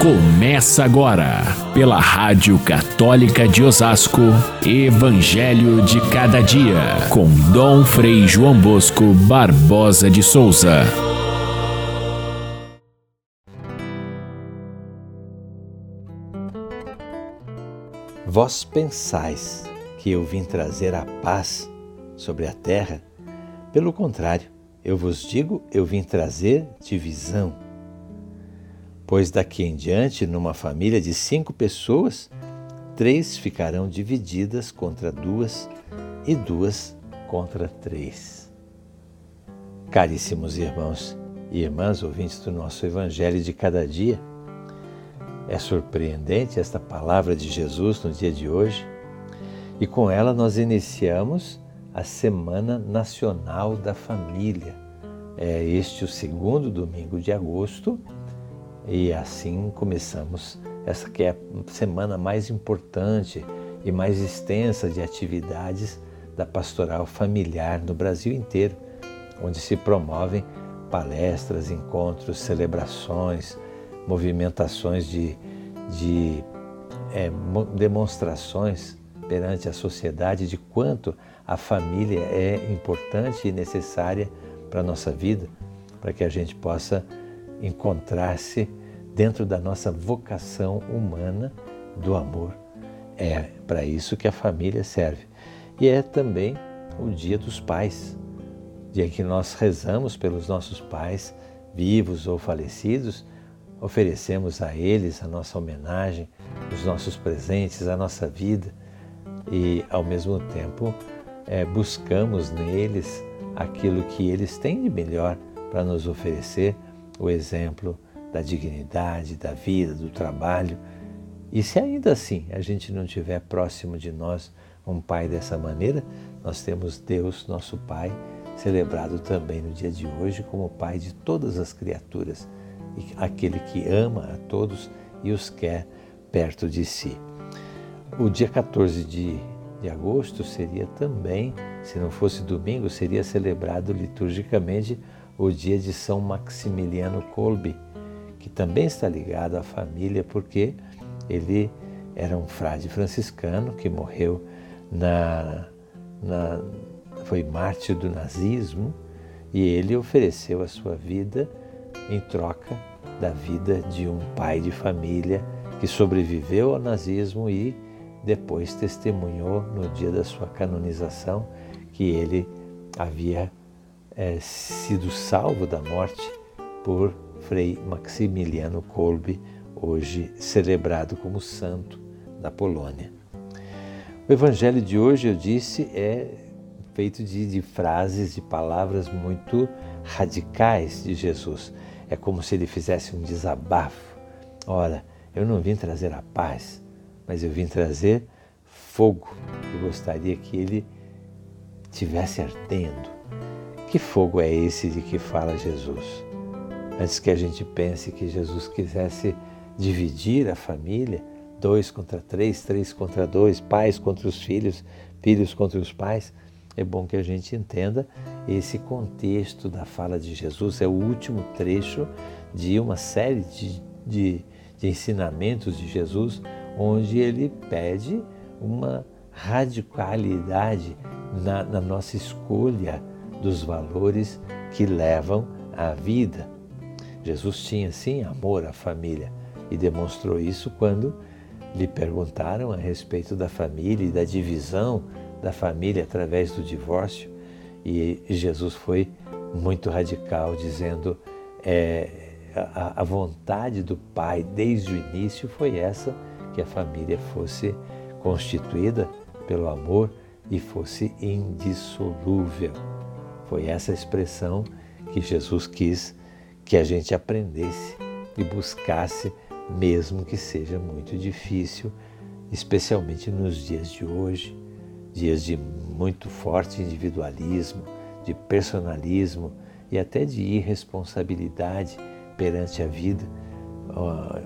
Começa agora, pela Rádio Católica de Osasco, Evangelho de Cada Dia, com Dom Frei João Bosco Barbosa de Souza. Vós pensais que eu vim trazer a paz sobre a terra? Pelo contrário, eu vos digo, eu vim trazer divisão pois daqui em diante, numa família de cinco pessoas, três ficarão divididas contra duas e duas contra três. Caríssimos irmãos e irmãs ouvintes do nosso Evangelho de cada dia, é surpreendente esta palavra de Jesus no dia de hoje e com ela nós iniciamos a Semana Nacional da Família. É este o segundo domingo de agosto e assim começamos essa que é a semana mais importante e mais extensa de atividades da pastoral familiar no Brasil inteiro, onde se promovem palestras, encontros, celebrações, movimentações de, de é, demonstrações perante a sociedade de quanto a família é importante e necessária para a nossa vida, para que a gente possa encontrar-se dentro da nossa vocação humana do amor. É para isso que a família serve. E é também o Dia dos Pais, dia que nós rezamos pelos nossos pais, vivos ou falecidos, oferecemos a eles a nossa homenagem, os nossos presentes, a nossa vida e, ao mesmo tempo, é, buscamos neles aquilo que eles têm de melhor para nos oferecer o exemplo da dignidade, da vida, do trabalho. E se ainda assim a gente não tiver próximo de nós um Pai dessa maneira, nós temos Deus, nosso Pai, celebrado também no dia de hoje como Pai de todas as criaturas, aquele que ama a todos e os quer perto de si. O dia 14 de, de agosto seria também, se não fosse domingo, seria celebrado liturgicamente o dia de São Maximiliano Kolbe, que também está ligado à família porque ele era um frade franciscano que morreu na, na foi mártir do nazismo e ele ofereceu a sua vida em troca da vida de um pai de família que sobreviveu ao nazismo e depois testemunhou no dia da sua canonização que ele havia é, sido salvo da morte por Frei Maximiliano Kolbe, hoje celebrado como santo da Polônia. O evangelho de hoje, eu disse, é feito de, de frases, de palavras muito radicais de Jesus. É como se ele fizesse um desabafo. Ora, eu não vim trazer a paz, mas eu vim trazer fogo. Eu gostaria que ele tivesse ardendo, que fogo é esse de que fala Jesus? Antes que a gente pense que Jesus quisesse dividir a família, dois contra três, três contra dois, pais contra os filhos, filhos contra os pais, é bom que a gente entenda esse contexto da fala de Jesus. É o último trecho de uma série de, de, de ensinamentos de Jesus, onde ele pede uma radicalidade na, na nossa escolha dos valores que levam à vida. Jesus tinha sim amor à família e demonstrou isso quando lhe perguntaram a respeito da família e da divisão da família através do divórcio. E Jesus foi muito radical, dizendo é, a, a vontade do Pai desde o início foi essa, que a família fosse constituída pelo amor e fosse indissolúvel. Foi essa expressão que Jesus quis que a gente aprendesse e buscasse, mesmo que seja muito difícil, especialmente nos dias de hoje, dias de muito forte individualismo, de personalismo e até de irresponsabilidade perante a vida.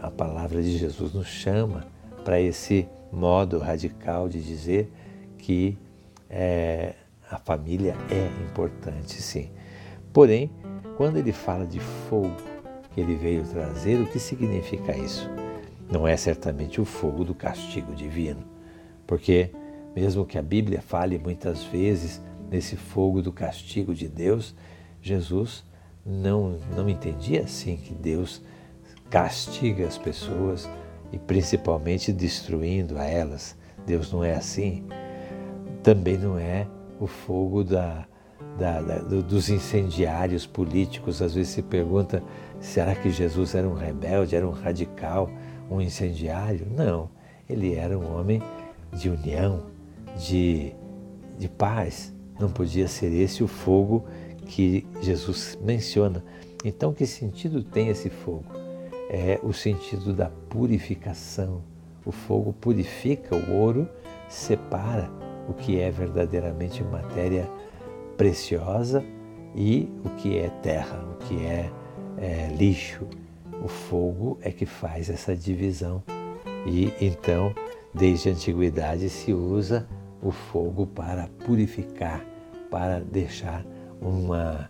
A palavra de Jesus nos chama para esse modo radical de dizer que é, a família é importante, sim. Porém, quando ele fala de fogo, que ele veio trazer, o que significa isso? Não é certamente o fogo do castigo divino, porque, mesmo que a Bíblia fale muitas vezes nesse fogo do castigo de Deus, Jesus não, não entendia assim que Deus castiga as pessoas e principalmente destruindo a elas. Deus não é assim. Também não é o fogo da, da, da, dos incendiários políticos. Às vezes se pergunta: será que Jesus era um rebelde, era um radical, um incendiário? Não, ele era um homem de união, de, de paz. Não podia ser esse o fogo que Jesus menciona. Então, que sentido tem esse fogo? É o sentido da purificação. O fogo purifica o ouro, separa o que é verdadeiramente matéria preciosa e o que é terra, o que é, é lixo. O fogo é que faz essa divisão. E então, desde a antiguidade, se usa o fogo para purificar, para deixar uma,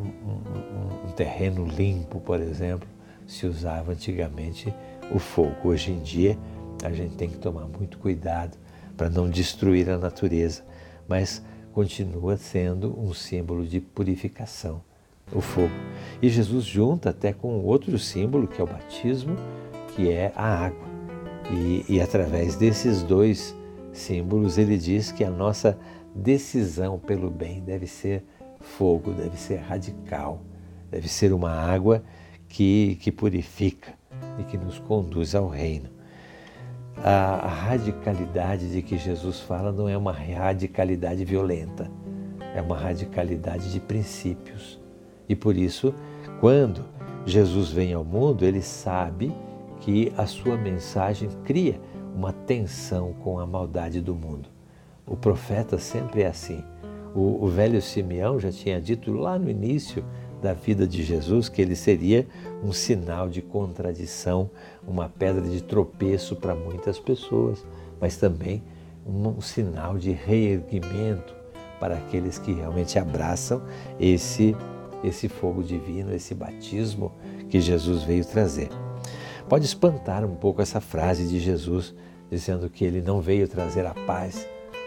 um, um, terreno limpo, por exemplo, se usava antigamente o fogo. Hoje em dia a gente tem que tomar muito cuidado para não destruir a natureza, mas continua sendo um símbolo de purificação, o fogo. E Jesus junta até com outro símbolo, que é o batismo, que é a água. E, e através desses dois símbolos, ele diz que a nossa decisão pelo bem deve ser fogo, deve ser radical, deve ser uma água que, que purifica e que nos conduz ao reino. A, radicalidade de que Jesus fala não é uma radicalidade violenta, é uma radicalidade de princípios. E por isso, quando Jesus vem ao mundo, ele sabe que a sua mensagem cria uma tensão com a maldade do mundo. O profeta sempre é assim. O, o velho Simeão já tinha dito lá no início da vida de Jesus que ele seria um sinal de contradição, uma pedra de tropeço para muitas pessoas, mas também um, sinal de reerguimento para aqueles que realmente abraçam esse esse fogo divino, esse batismo que Jesus veio trazer. Pode espantar um pouco essa frase de Jesus dizendo que ele não veio trazer a paz,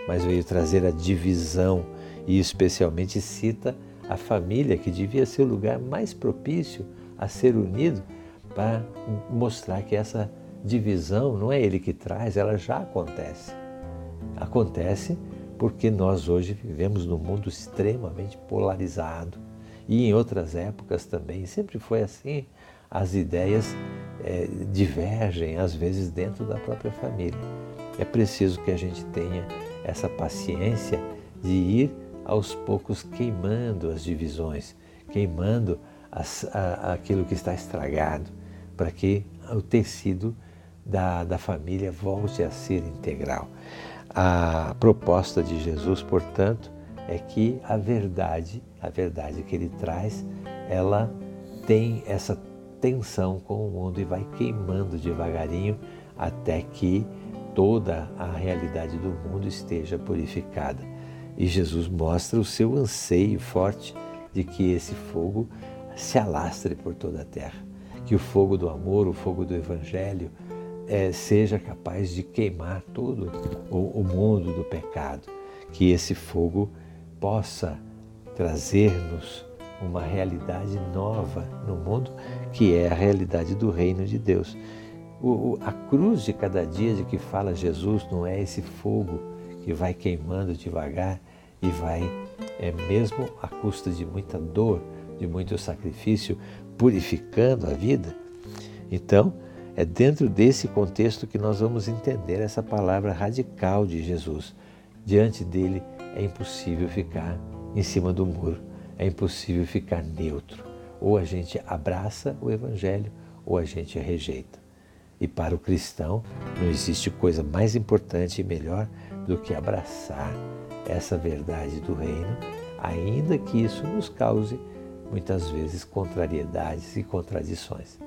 mas veio trazer a divisão e especialmente cita a família, que devia ser o lugar mais propício a ser unido para mostrar que essa divisão não é ele que traz, ela já acontece. Acontece porque nós hoje vivemos num mundo extremamente polarizado e em outras épocas também sempre foi assim. As ideias é, divergem às vezes dentro da própria família. É preciso que a gente tenha essa paciência de ir aos poucos queimando as divisões, queimando as, a, aquilo que está estragado, para que o tecido da, da família volte a ser integral. A proposta de Jesus, portanto, é que a verdade, a verdade que ele traz, ela tem essa tensão com o mundo e vai queimando devagarinho até que toda a realidade do mundo esteja purificada. E Jesus mostra o seu anseio forte de que esse fogo se alastre por toda a terra, que o fogo do amor, o fogo do Evangelho, é, seja capaz de queimar todo o, o mundo do pecado, que esse fogo possa trazer-nos uma realidade nova no mundo, que é a realidade do reino de Deus. O, a cruz de cada dia de que fala Jesus não é esse fogo que vai queimando devagar e vai, é mesmo à custa de muita dor, de muito sacrifício, purificando a vida. Então, é dentro desse contexto que nós vamos entender essa palavra radical de Jesus. Diante dele é impossível ficar em cima do muro, é impossível ficar neutro. Ou a gente abraça o Evangelho ou a gente rejeita. E para o cristão não existe coisa mais importante e melhor do que abraçar essa verdade do reino, ainda que isso nos cause muitas vezes contrariedades e contradições.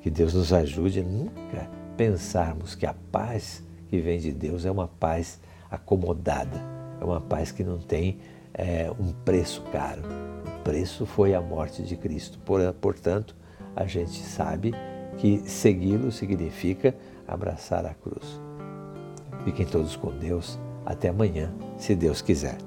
Que Deus nos ajude a nunca pensarmos que a paz que vem de Deus é uma paz acomodada, é uma paz que não tem é, um preço caro. O preço foi a morte de Cristo. Portanto, a gente sabe que segui-lo significa abraçar a cruz. Fiquem todos com Deus. Até amanhã, se Deus quiser.